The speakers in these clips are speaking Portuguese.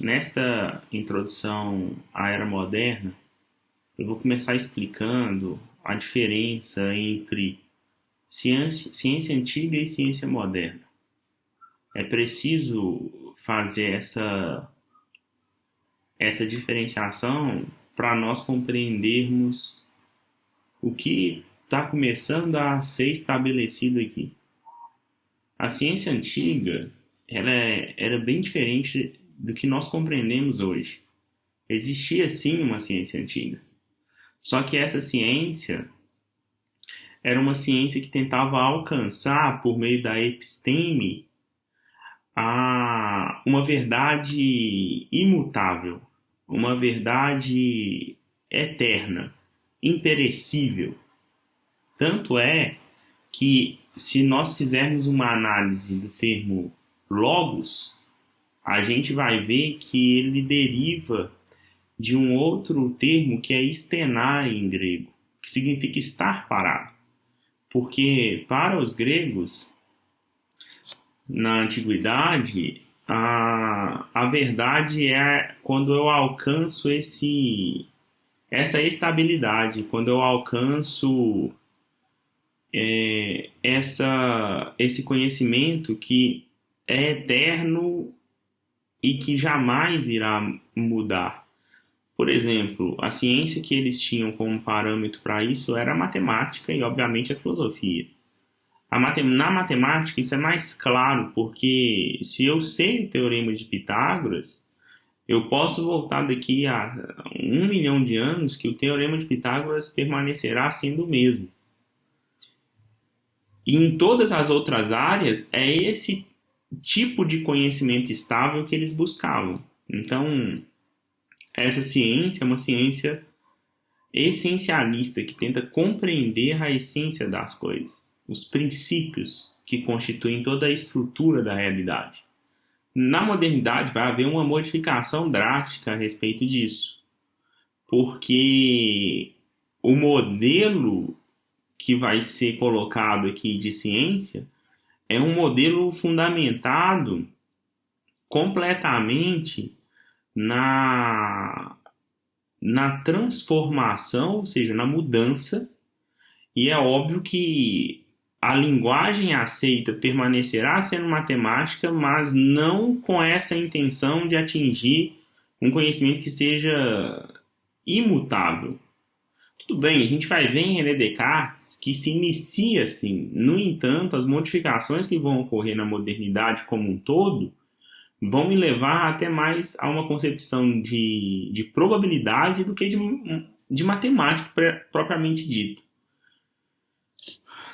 nesta introdução à era moderna, eu vou começar explicando a diferença entre ciência, ciência antiga e ciência moderna. É preciso fazer essa, essa diferenciação para nós compreendermos o que está começando a ser estabelecido aqui. A ciência antiga ela é, era bem diferente do que nós compreendemos hoje. Existia sim uma ciência antiga. Só que essa ciência era uma ciência que tentava alcançar, por meio da episteme, a uma verdade imutável, uma verdade eterna, imperecível. Tanto é que, se nós fizermos uma análise do termo logos, a gente vai ver que ele deriva de um outro termo que é estenar em grego, que significa estar parado. Porque para os gregos, na antiguidade, a, a verdade é quando eu alcanço esse essa estabilidade, quando eu alcanço é, essa, esse conhecimento que é eterno e que jamais irá mudar. Por exemplo, a ciência que eles tinham como parâmetro para isso era a matemática e, obviamente, a filosofia. A Na matemática, isso é mais claro, porque se eu sei o teorema de Pitágoras, eu posso voltar daqui a um milhão de anos que o teorema de Pitágoras permanecerá sendo o mesmo. E em todas as outras áreas, é esse tipo de conhecimento estável que eles buscavam. Então, essa ciência é uma ciência essencialista que tenta compreender a essência das coisas, os princípios que constituem toda a estrutura da realidade. Na modernidade vai haver uma modificação drástica a respeito disso, porque o modelo que vai ser colocado aqui de ciência é um modelo fundamentado completamente na, na transformação, ou seja, na mudança, e é óbvio que a linguagem aceita permanecerá sendo matemática, mas não com essa intenção de atingir um conhecimento que seja imutável. Tudo bem, a gente vai ver em René Descartes que se inicia assim. No entanto, as modificações que vão ocorrer na modernidade como um todo vão me levar até mais a uma concepção de, de probabilidade do que de, de matemática propriamente dito.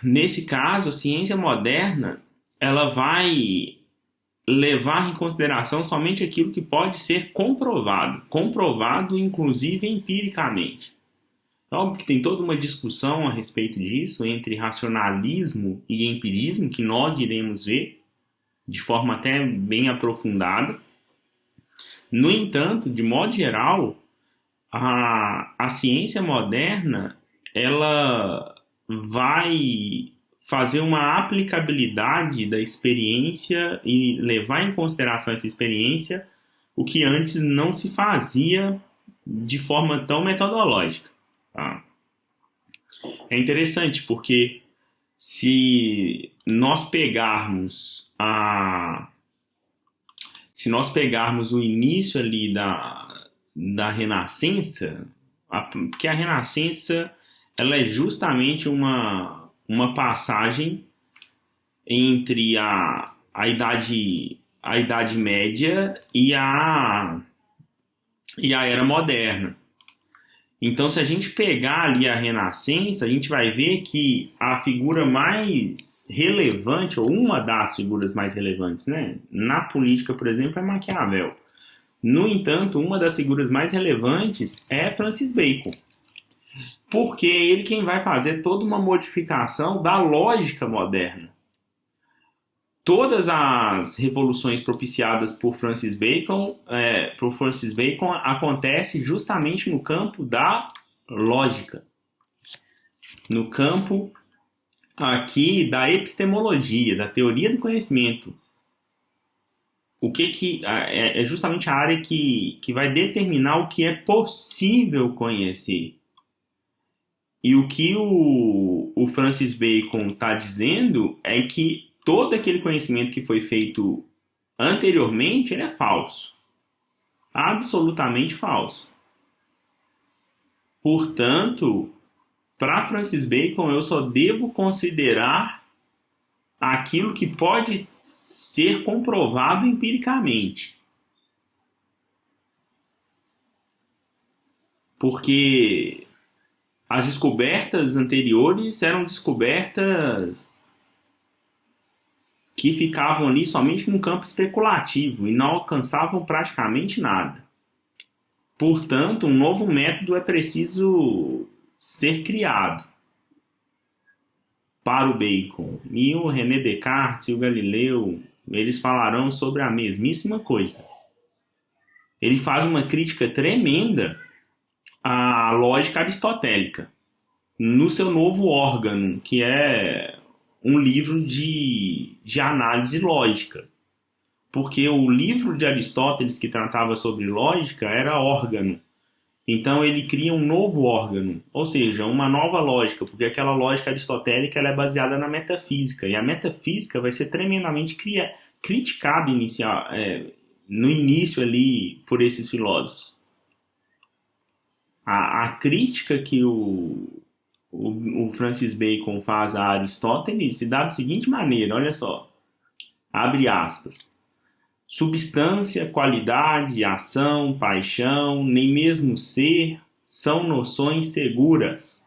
Nesse caso, a ciência moderna ela vai levar em consideração somente aquilo que pode ser comprovado, comprovado inclusive empiricamente. Óbvio que tem toda uma discussão a respeito disso entre racionalismo e empirismo, que nós iremos ver de forma até bem aprofundada. No entanto, de modo geral, a, a ciência moderna ela vai fazer uma aplicabilidade da experiência e levar em consideração essa experiência, o que antes não se fazia de forma tão metodológica. Tá? É interessante porque se nós pegarmos a se nós pegarmos o início ali da, da Renascença, a, porque a Renascença ela é justamente uma, uma passagem entre a, a idade a idade média e a e a era moderna. Então, se a gente pegar ali a Renascença, a gente vai ver que a figura mais relevante, ou uma das figuras mais relevantes, né, na política, por exemplo, é Maquiavel. No entanto, uma das figuras mais relevantes é Francis Bacon, porque é ele quem vai fazer toda uma modificação da lógica moderna todas as revoluções propiciadas por Francis Bacon, é, por Francis Bacon acontece justamente no campo da lógica, no campo aqui da epistemologia, da teoria do conhecimento. o que que é, é justamente a área que, que vai determinar o que é possível conhecer. E o que o, o Francis Bacon está dizendo é que todo aquele conhecimento que foi feito anteriormente ele é falso. Absolutamente falso. Portanto, para Francis Bacon, eu só devo considerar aquilo que pode ser comprovado empiricamente. Porque as descobertas anteriores eram descobertas que ficavam ali somente no campo especulativo e não alcançavam praticamente nada. Portanto, um novo método é preciso ser criado para o Bacon. E o René Descartes e o Galileu, eles falarão sobre a mesmíssima coisa. Ele faz uma crítica tremenda à lógica aristotélica no seu novo órgão, que é um livro de, de análise lógica. Porque o livro de Aristóteles que tratava sobre lógica era órgão. Então ele cria um novo órgão, ou seja, uma nova lógica, porque aquela lógica aristotélica é baseada na metafísica, e a metafísica vai ser tremendamente cria, criticada inicial, é, no início ali por esses filósofos. A, a crítica que o, o, o Francis Bacon faz a Aristóteles se dá da seguinte maneira, olha só, abre aspas, substância, qualidade, ação, paixão, nem mesmo ser são noções seguras,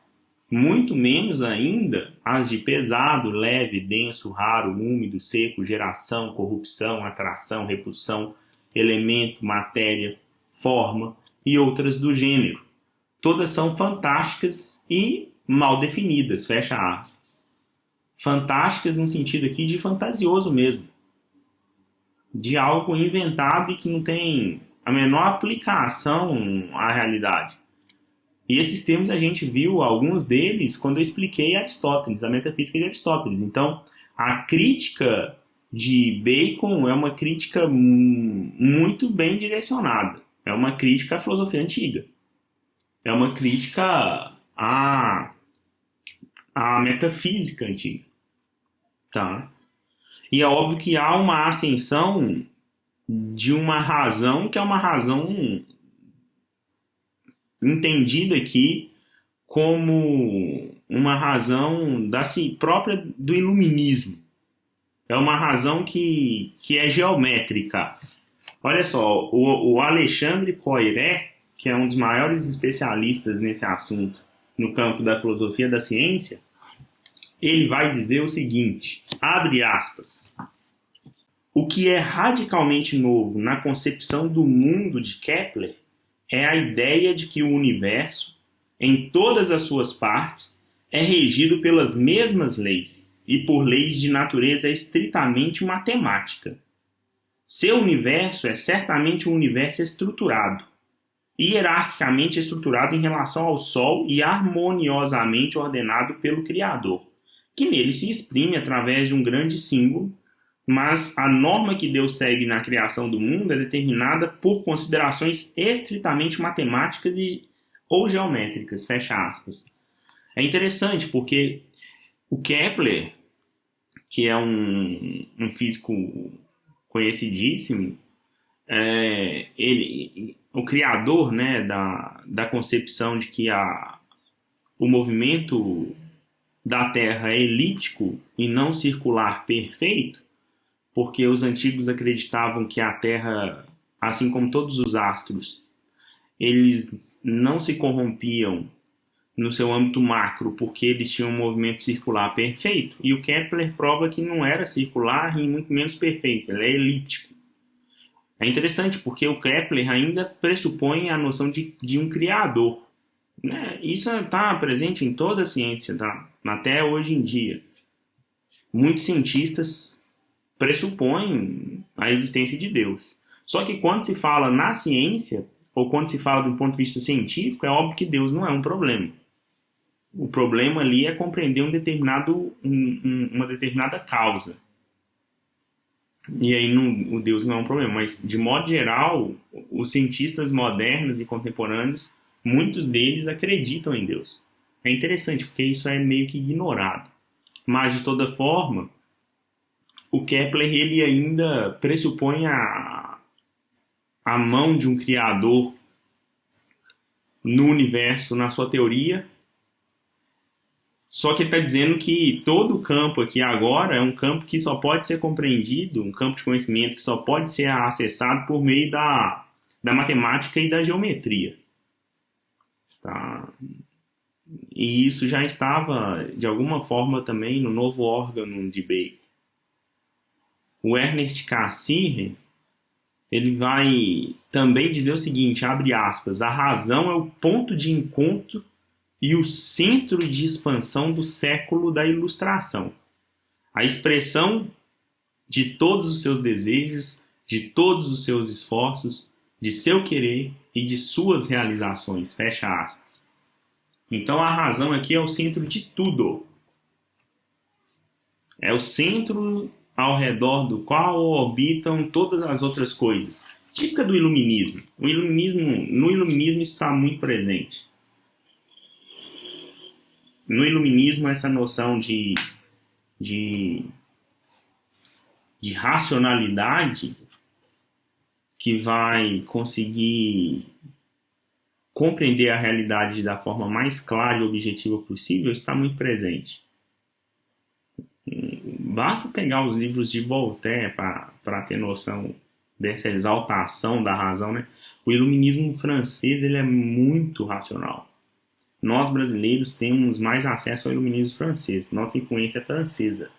muito menos ainda as de pesado, leve, denso, raro, úmido, seco, geração, corrupção, atração, repulsão, elemento, matéria, forma e outras do gênero. Todas são fantásticas e mal definidas, fecha aspas. Fantásticas no sentido aqui de fantasioso mesmo, de algo inventado e que não tem a menor aplicação à realidade. E esses termos a gente viu alguns deles quando eu expliquei Aristóteles, a metafísica de Aristóteles. Então, a crítica de Bacon é uma crítica muito bem direcionada. É uma crítica à filosofia antiga. É uma crítica à a metafísica antiga. Tá? E é óbvio que há uma ascensão de uma razão que é uma razão entendida aqui como uma razão da si, própria do iluminismo. É uma razão que, que é geométrica. Olha só, o, o Alexandre Poiré, que é um dos maiores especialistas nesse assunto, no campo da filosofia da ciência, ele vai dizer o seguinte: abre aspas. O que é radicalmente novo na concepção do mundo de Kepler é a ideia de que o universo, em todas as suas partes, é regido pelas mesmas leis e por leis de natureza estritamente matemática. Seu universo é certamente um universo estruturado, hierarquicamente estruturado em relação ao Sol e harmoniosamente ordenado pelo Criador, que nele se exprime através de um grande símbolo, mas a norma que Deus segue na criação do mundo é determinada por considerações estritamente matemáticas e, ou geométricas, fecha aspas. É interessante porque o Kepler, que é um, um físico conhecidíssimo, é, ele, o criador né, da, da concepção de que a, o movimento da Terra é elíptico e não circular perfeito, porque os antigos acreditavam que a Terra, assim como todos os astros, eles não se corrompiam no seu âmbito macro, porque eles tinham um movimento circular perfeito. E o Kepler prova que não era circular e muito menos perfeito, ele é elíptico. É interessante porque o Kepler ainda pressupõe a noção de, de um criador. Né? Isso está presente em toda a ciência, tá? até hoje em dia. Muitos cientistas pressupõem a existência de Deus. Só que quando se fala na ciência, ou quando se fala do ponto de vista científico, é óbvio que Deus não é um problema. O problema ali é compreender um determinado, um, um, uma determinada causa. E aí não, o Deus não é um problema, mas de modo geral, os cientistas modernos e contemporâneos, muitos deles acreditam em Deus. É interessante porque isso é meio que ignorado. Mas de toda forma, o Kepler ele ainda pressupõe a, a mão de um criador no universo, na sua teoria, só que ele está dizendo que todo o campo aqui agora é um campo que só pode ser compreendido, um campo de conhecimento que só pode ser acessado por meio da, da matemática e da geometria. Tá? E isso já estava, de alguma forma, também no novo órgão de Bacon. O Ernest Cassirer, ele vai também dizer o seguinte, abre aspas, a razão é o ponto de encontro e o centro de expansão do século da Ilustração. A expressão de todos os seus desejos, de todos os seus esforços, de seu querer e de suas realizações. Fecha aspas. Então a razão aqui é o centro de tudo. É o centro ao redor do qual orbitam todas as outras coisas. Típica do iluminismo. O iluminismo, no iluminismo está muito presente no iluminismo essa noção de, de, de racionalidade que vai conseguir compreender a realidade da forma mais clara e objetiva possível está muito presente. Basta pegar os livros de Voltaire para ter noção dessa exaltação da razão, né? O iluminismo francês ele é muito racional nós brasileiros temos mais acesso ao iluminismo francês. Nossa influência é francesa.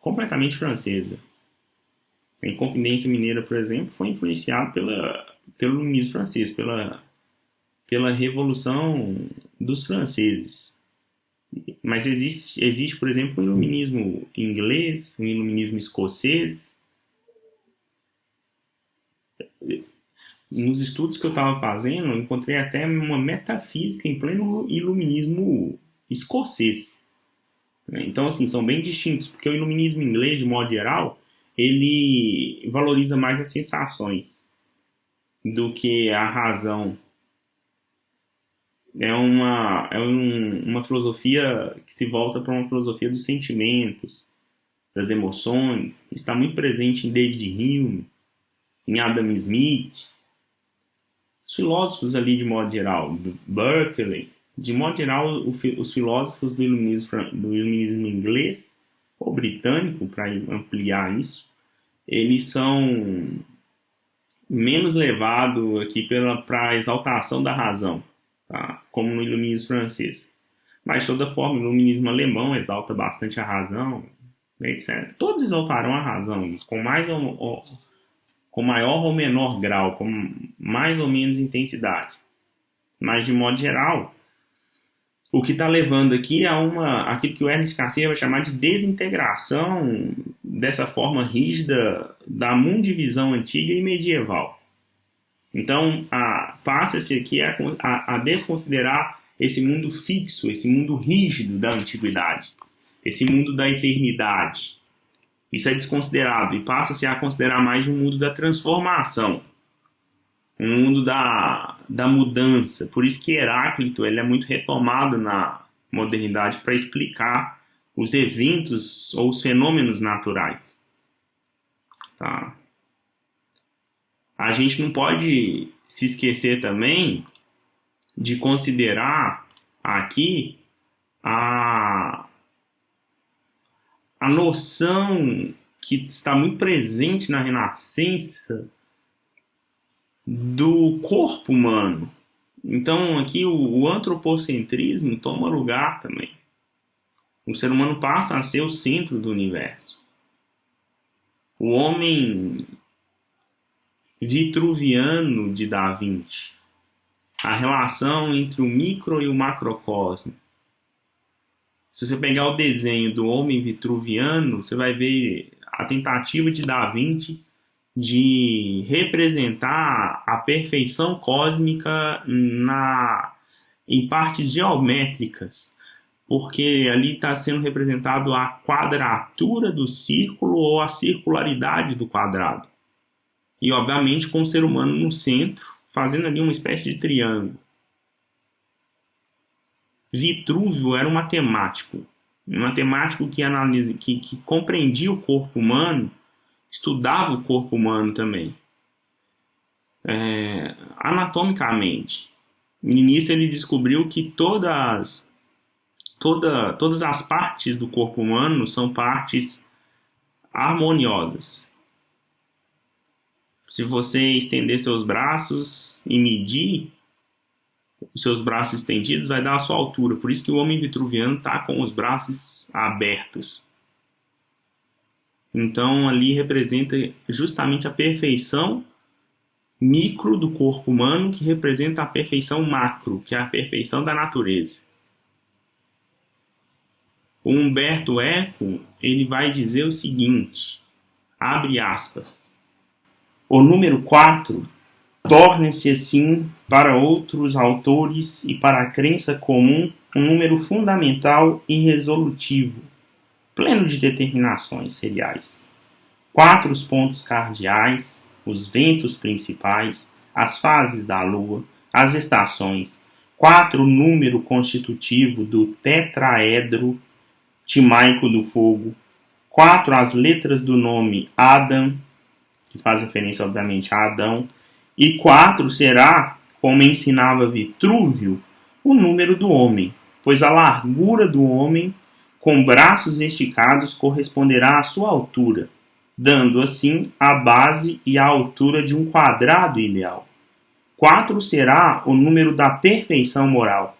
Completamente francesa. A Inconfidência Mineira, por exemplo, foi influenciado pela, pelo iluminismo francês, pela, pela Revolução dos Franceses. Mas existe, existe, por exemplo, um iluminismo inglês, um iluminismo escocês, nos estudos que eu estava fazendo, eu encontrei até uma metafísica em pleno iluminismo escocês. Né? Então, assim, são bem distintos, porque o iluminismo inglês, de modo geral, ele valoriza mais as sensações do que a razão. É uma, é um, uma filosofia que se volta para uma filosofia dos sentimentos, das emoções. Está muito presente em David Hume, em Adam Smith, os filósofos ali de modo geral, do Berkeley, de modo geral, os filósofos do iluminismo, do iluminismo inglês ou britânico, para ampliar isso, eles são menos levados aqui para a exaltação da razão, tá? como no iluminismo francês. Mas, de toda forma, o iluminismo alemão exalta bastante a razão, etc. Todos exaltarão a razão, com mais ou, com maior ou menor grau, com mais ou menos intensidade. Mas, de modo geral, o que está levando aqui a uma, aquilo que o Ernest Cassirer vai chamar de desintegração dessa forma rígida da mundivisão antiga e medieval. Então, passa-se aqui a, a, a desconsiderar esse mundo fixo, esse mundo rígido da antiguidade, esse mundo da eternidade, isso é desconsiderado e passa-se a considerar mais um mundo da transformação, um mundo da, da mudança. Por isso que Heráclito ele é muito retomado na modernidade para explicar os eventos ou os fenômenos naturais. Tá? A gente não pode se esquecer também de considerar aqui a, a noção que está muito presente na Renascença do corpo humano. Então, aqui o, o antropocentrismo toma lugar também. O ser humano passa a ser o centro do universo. O homem vitruviano de Da Vinci. A relação entre o micro e o macrocosmo se você pegar o desenho do homem vitruviano, você vai ver a tentativa de Da Vinci de representar a perfeição cósmica na, em partes geométricas, porque ali está sendo representado a quadratura do círculo ou a circularidade do quadrado. E, obviamente, com o ser humano no centro, fazendo ali uma espécie de triângulo. Vitrúvio era um matemático, um matemático que, analisa, que, que compreendia o corpo humano, estudava o corpo humano também, é, anatomicamente. No início ele descobriu que todas, toda, todas as partes do corpo humano são partes harmoniosas. Se você estender seus braços e medir, os seus braços estendidos vai dar a sua altura. Por isso que o homem vitruviano está com os braços abertos. Então ali representa justamente a perfeição micro do corpo humano que representa a perfeição macro, que é a perfeição da natureza. O Humberto Eco, ele vai dizer o seguinte, abre aspas, o número 4 torna-se assim para outros autores e para a crença comum um número fundamental e resolutivo, pleno de determinações seriais. Quatro os pontos cardeais, os ventos principais, as fases da lua, as estações. Quatro o número constitutivo do tetraedro timaico do fogo. Quatro as letras do nome Adam, que faz referência obviamente a Adão e quatro será, como ensinava Vitrúvio, o número do homem, pois a largura do homem, com braços esticados, corresponderá à sua altura, dando assim a base e a altura de um quadrado ideal. Quatro será o número da perfeição moral,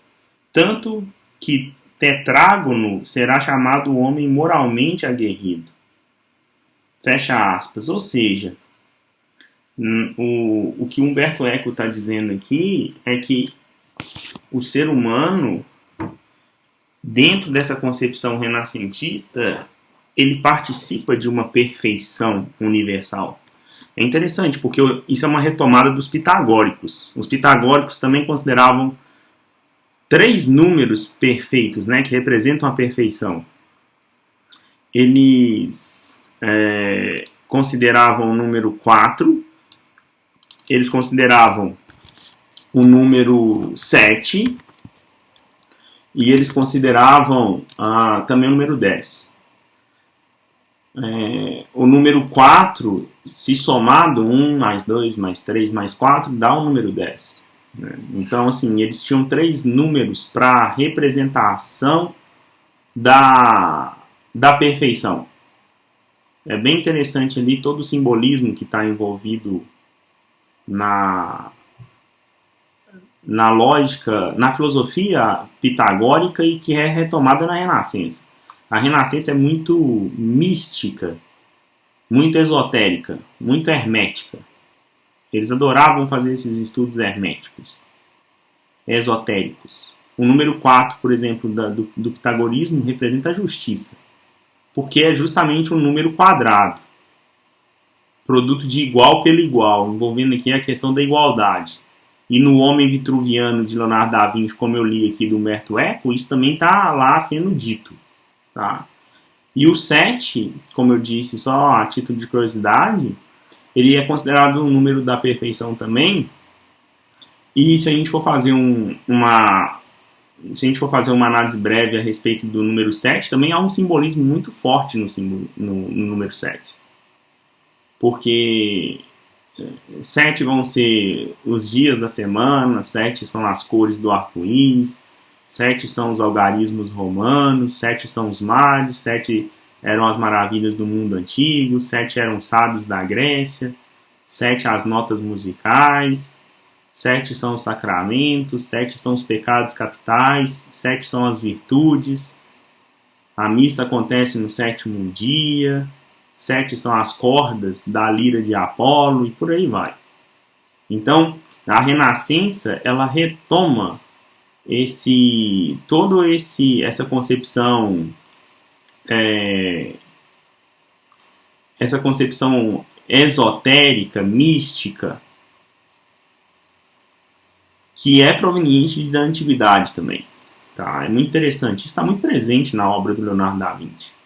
tanto que tetrágono será chamado homem moralmente aguerrido. Fecha aspas, ou seja, o, o que Humberto Eco está dizendo aqui é que o ser humano, dentro dessa concepção renascentista, ele participa de uma perfeição universal. É interessante, porque isso é uma retomada dos pitagóricos. Os pitagóricos também consideravam três números perfeitos, né, que representam a perfeição. Eles é, consideravam o número 4, eles consideravam o número 7 e eles consideravam ah, também o número 10. É, o número 4, se somado 1 mais 2 mais 3 mais 4, dá o número 10. Né? Então, assim, eles tinham três números para representação da, da perfeição. É bem interessante ali todo o simbolismo que está envolvido na, na lógica, na filosofia pitagórica e que é retomada na Renascença. A Renascença é muito mística, muito esotérica, muito hermética. Eles adoravam fazer esses estudos herméticos, esotéricos. O número 4, por exemplo, da, do, do pitagorismo representa a justiça, porque é justamente um número quadrado produto de igual pelo igual, envolvendo aqui a questão da igualdade. E no Homem Vitruviano de Leonardo da Vinci, como eu li aqui do Humberto Eco, isso também está lá sendo dito. Tá? E o 7, como eu disse, só a título de curiosidade, ele é considerado um número da perfeição também. E se a gente for fazer um, uma se a gente for fazer uma análise breve a respeito do número 7, também há um simbolismo muito forte no, no, no número 7 porque é, sete vão ser os dias da semana, sete são as cores do arco-íris, sete são os algarismos romanos, sete são os mares, sete eram as maravilhas do mundo antigo, sete eram os sábios da Grécia, sete as notas musicais, sete são os sacramentos, sete são os pecados capitais, sete são as virtudes. A missa acontece no sétimo dia, sete são as cordas da lira de Apolo e por aí vai. Então, a Renascença ela retoma esse todo esse essa concepção é, essa concepção esotérica, mística, que é proveniente da antiguidade também, Tá? É muito interessante. Está muito presente na obra do Leonardo da Vinci.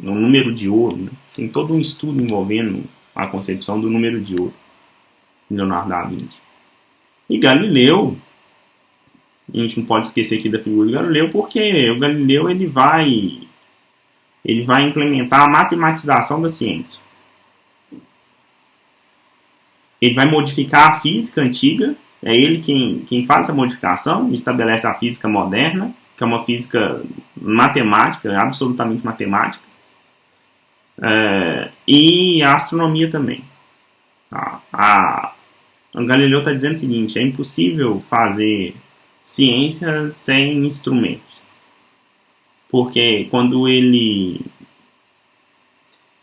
No número de ouro. Né? Tem todo um estudo envolvendo a concepção do número de ouro. Leonardo da Vinci. E Galileu, a gente não pode esquecer aqui da figura de Galileu, porque o Galileu ele vai ele vai implementar a matematização da ciência. Ele vai modificar a física antiga, é ele quem, quem faz essa modificação, estabelece a física moderna, que é uma física matemática, absolutamente matemática, é, e a astronomia também. Tá? A, a Galileu está dizendo o seguinte: é impossível fazer ciência sem instrumentos. Porque quando ele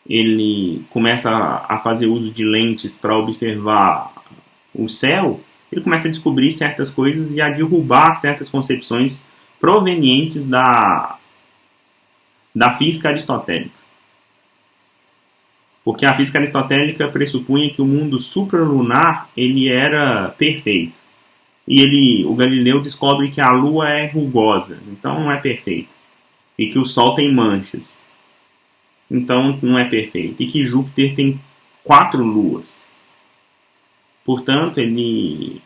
ele começa a fazer uso de lentes para observar o céu, ele começa a descobrir certas coisas e a derrubar certas concepções provenientes da, da física aristotélica. Porque a física aristotélica pressupunha que o mundo supralunar ele era perfeito. E ele, o Galileu descobre que a Lua é rugosa, então não é perfeito. E que o Sol tem manchas, então não é perfeito. E que Júpiter tem quatro luas. Portanto, ele,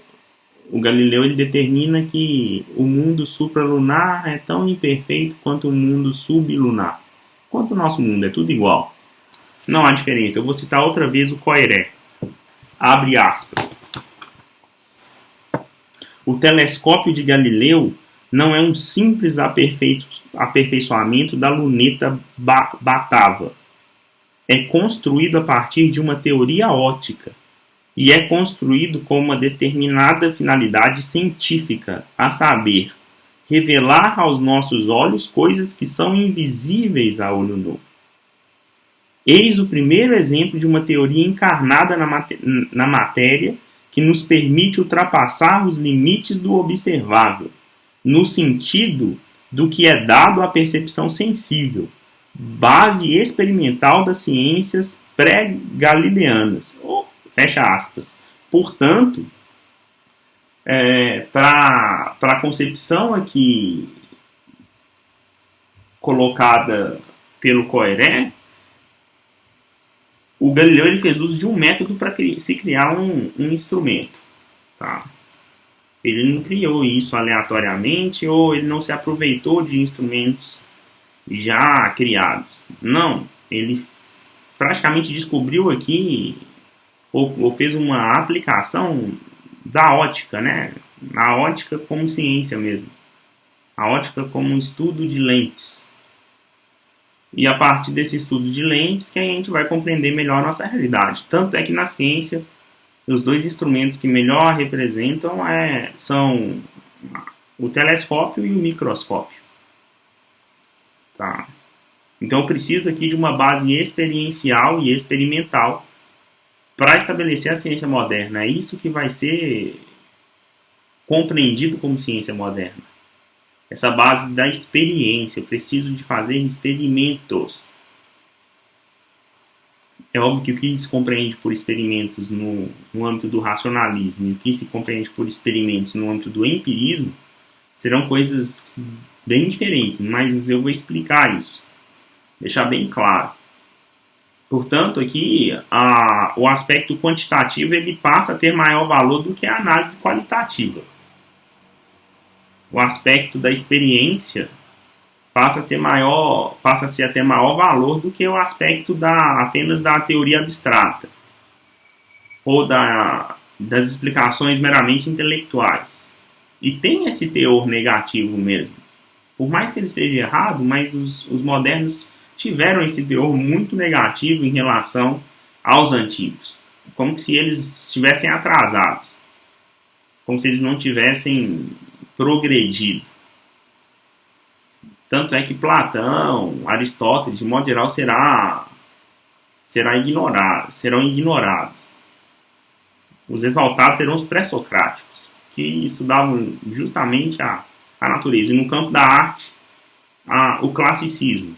o Galileu ele determina que o mundo supralunar é tão imperfeito quanto o mundo sublunar. Quanto o nosso mundo, é tudo igual. Não há diferença. Eu vou citar outra vez o Coiré. Abre aspas. O telescópio de Galileu não é um simples aperfeiçoamento da luneta Batava. É construído a partir de uma teoria ótica e é construído com uma determinada finalidade científica, a saber, revelar aos nossos olhos coisas que são invisíveis a olho nu. Eis o primeiro exemplo de uma teoria encarnada na, mat na matéria que nos permite ultrapassar os limites do observável, no sentido do que é dado à percepção sensível, base experimental das ciências pré-galileanas. Oh, fecha aspas. Portanto, é, para a concepção aqui colocada pelo Coiré, o Galileu ele fez uso de um método para se criar um, um instrumento. Tá? Ele não criou isso aleatoriamente ou ele não se aproveitou de instrumentos já criados. Não, ele praticamente descobriu aqui ou, ou fez uma aplicação da ótica, né? A ótica como ciência mesmo. A ótica como estudo de lentes. E a partir desse estudo de lentes que a gente vai compreender melhor a nossa realidade. Tanto é que na ciência, os dois instrumentos que melhor representam é, são o telescópio e o microscópio. Tá? Então eu preciso aqui de uma base experiencial e experimental para estabelecer a ciência moderna. É isso que vai ser compreendido como ciência moderna essa base da experiência. Eu preciso de fazer experimentos. É óbvio que o que se compreende por experimentos no, no âmbito do racionalismo e o que se compreende por experimentos no âmbito do empirismo serão coisas bem diferentes, mas eu vou explicar isso, deixar bem claro. Portanto, aqui a, o aspecto quantitativo ele passa a ter maior valor do que a análise qualitativa o aspecto da experiência passa a ser maior, passa a ser até maior valor do que o aspecto da apenas da teoria abstrata ou da, das explicações meramente intelectuais. E tem esse teor negativo mesmo. Por mais que ele seja errado, mas os, os modernos tiveram esse teor muito negativo em relação aos antigos. Como se eles estivessem atrasados. Como se eles não tivessem progredido. Tanto é que Platão, Aristóteles, de modo geral, será, será ignorado, serão ignorados. Os exaltados serão os pré-socráticos, que estudavam justamente a, a natureza. E no campo da arte, a, o classicismo.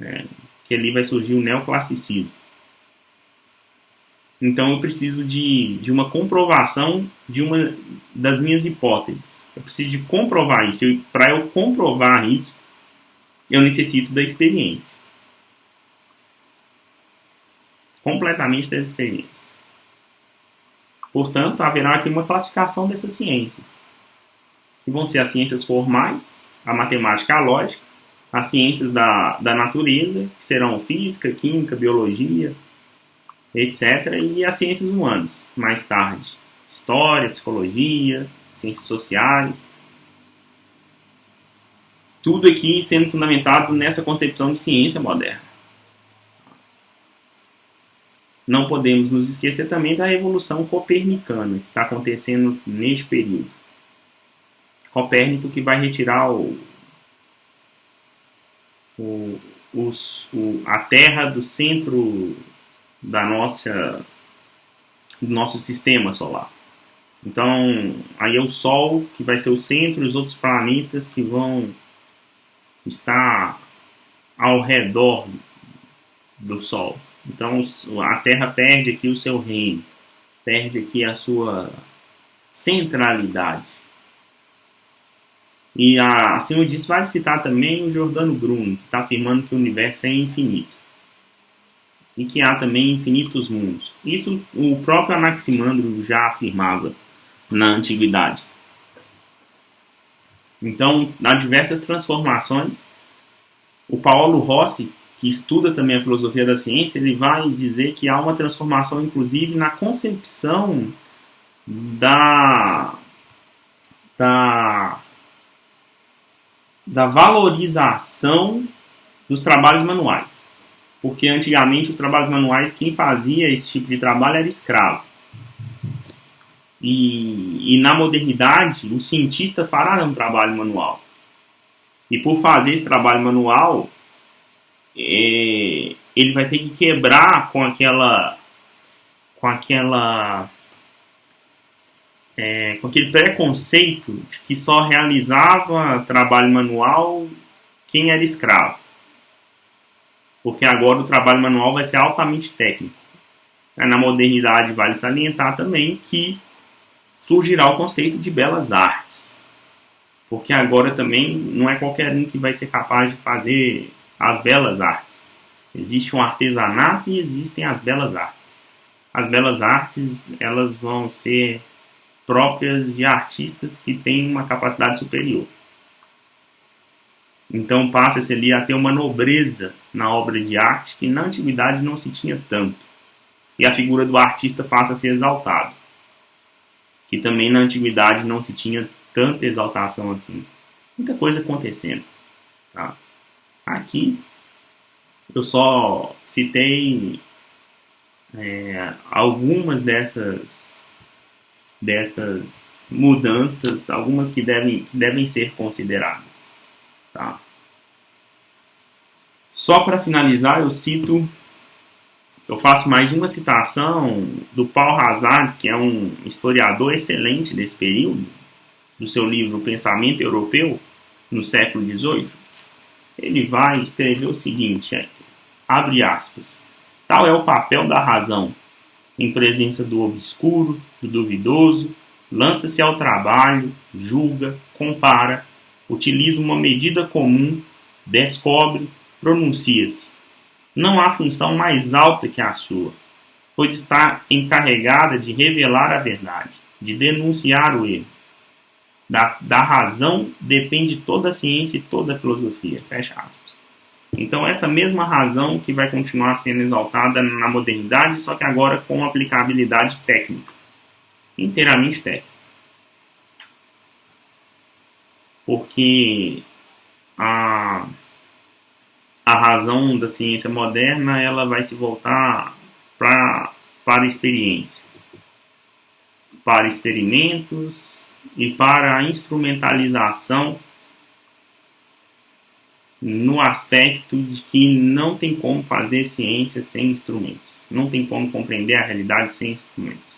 É, que ali vai surgir o neoclassicismo. Então eu preciso de, de uma comprovação de uma das minhas hipóteses. Eu preciso de comprovar isso. Para eu comprovar isso, eu necessito da experiência. Completamente da experiência. Portanto, haverá aqui uma classificação dessas ciências. Que vão ser as ciências formais, a matemática a lógica, as ciências da, da natureza, que serão física, química, biologia, etc. E as ciências humanas, mais tarde. História, psicologia, ciências sociais. Tudo aqui sendo fundamentado nessa concepção de ciência moderna. Não podemos nos esquecer também da revolução copernicana que está acontecendo neste período. Copérnico que vai retirar o, o, os, o, a Terra do centro da nossa do nosso sistema solar. Então, aí é o Sol que vai ser o centro, os outros planetas que vão estar ao redor do Sol. Então, a Terra perde aqui o seu reino, perde aqui a sua centralidade. E acima disso, vale citar também o Giordano Bruno, que está afirmando que o universo é infinito e que há também infinitos mundos. Isso o próprio Anaximandro já afirmava na antiguidade. Então, há diversas transformações. O Paulo Rossi, que estuda também a filosofia da ciência, ele vai dizer que há uma transformação, inclusive, na concepção da, da, da valorização dos trabalhos manuais porque antigamente os trabalhos manuais, quem fazia esse tipo de trabalho era escravo. E, e na modernidade, o cientista fará um trabalho manual. E por fazer esse trabalho manual, é, ele vai ter que quebrar com aquela com aquela é, com aquele preconceito de que só realizava trabalho manual quem era escravo porque agora o trabalho manual vai ser altamente técnico. Na modernidade, vale salientar também que surgirá o conceito de belas artes, porque agora também não é qualquer um que vai ser capaz de fazer as belas artes. Existe um artesanato e existem as belas artes. As belas artes elas vão ser próprias de artistas que têm uma capacidade superior. Então passa-se ali a ter uma nobreza na obra de arte que na antiguidade não se tinha tanto. E a figura do artista passa a ser exaltada, que também na antiguidade não se tinha tanta exaltação assim. Muita coisa acontecendo. Tá? Aqui eu só citei é, algumas dessas dessas mudanças, algumas que devem, que devem ser consideradas. Tá? Só para finalizar, eu cito, eu faço mais uma citação do Paul Hazard, que é um historiador excelente desse período, do seu livro Pensamento Europeu, no século XVIII. Ele vai escrever o seguinte, é, abre aspas, tal é o papel da razão, em presença do obscuro, do duvidoso, lança-se ao trabalho, julga, compara, utiliza uma medida comum, descobre, pronuncia-se. Não há função mais alta que a sua, pois está encarregada de revelar a verdade, de denunciar o erro. Da, da razão depende toda a ciência e toda a filosofia. Fecha aspas. Então, essa mesma razão que vai continuar sendo exaltada na modernidade, só que agora com aplicabilidade técnica inteiramente técnica. Porque a a razão da ciência moderna ela vai se voltar pra, para a experiência, para experimentos e para a instrumentalização no aspecto de que não tem como fazer ciência sem instrumentos, não tem como compreender a realidade sem instrumentos.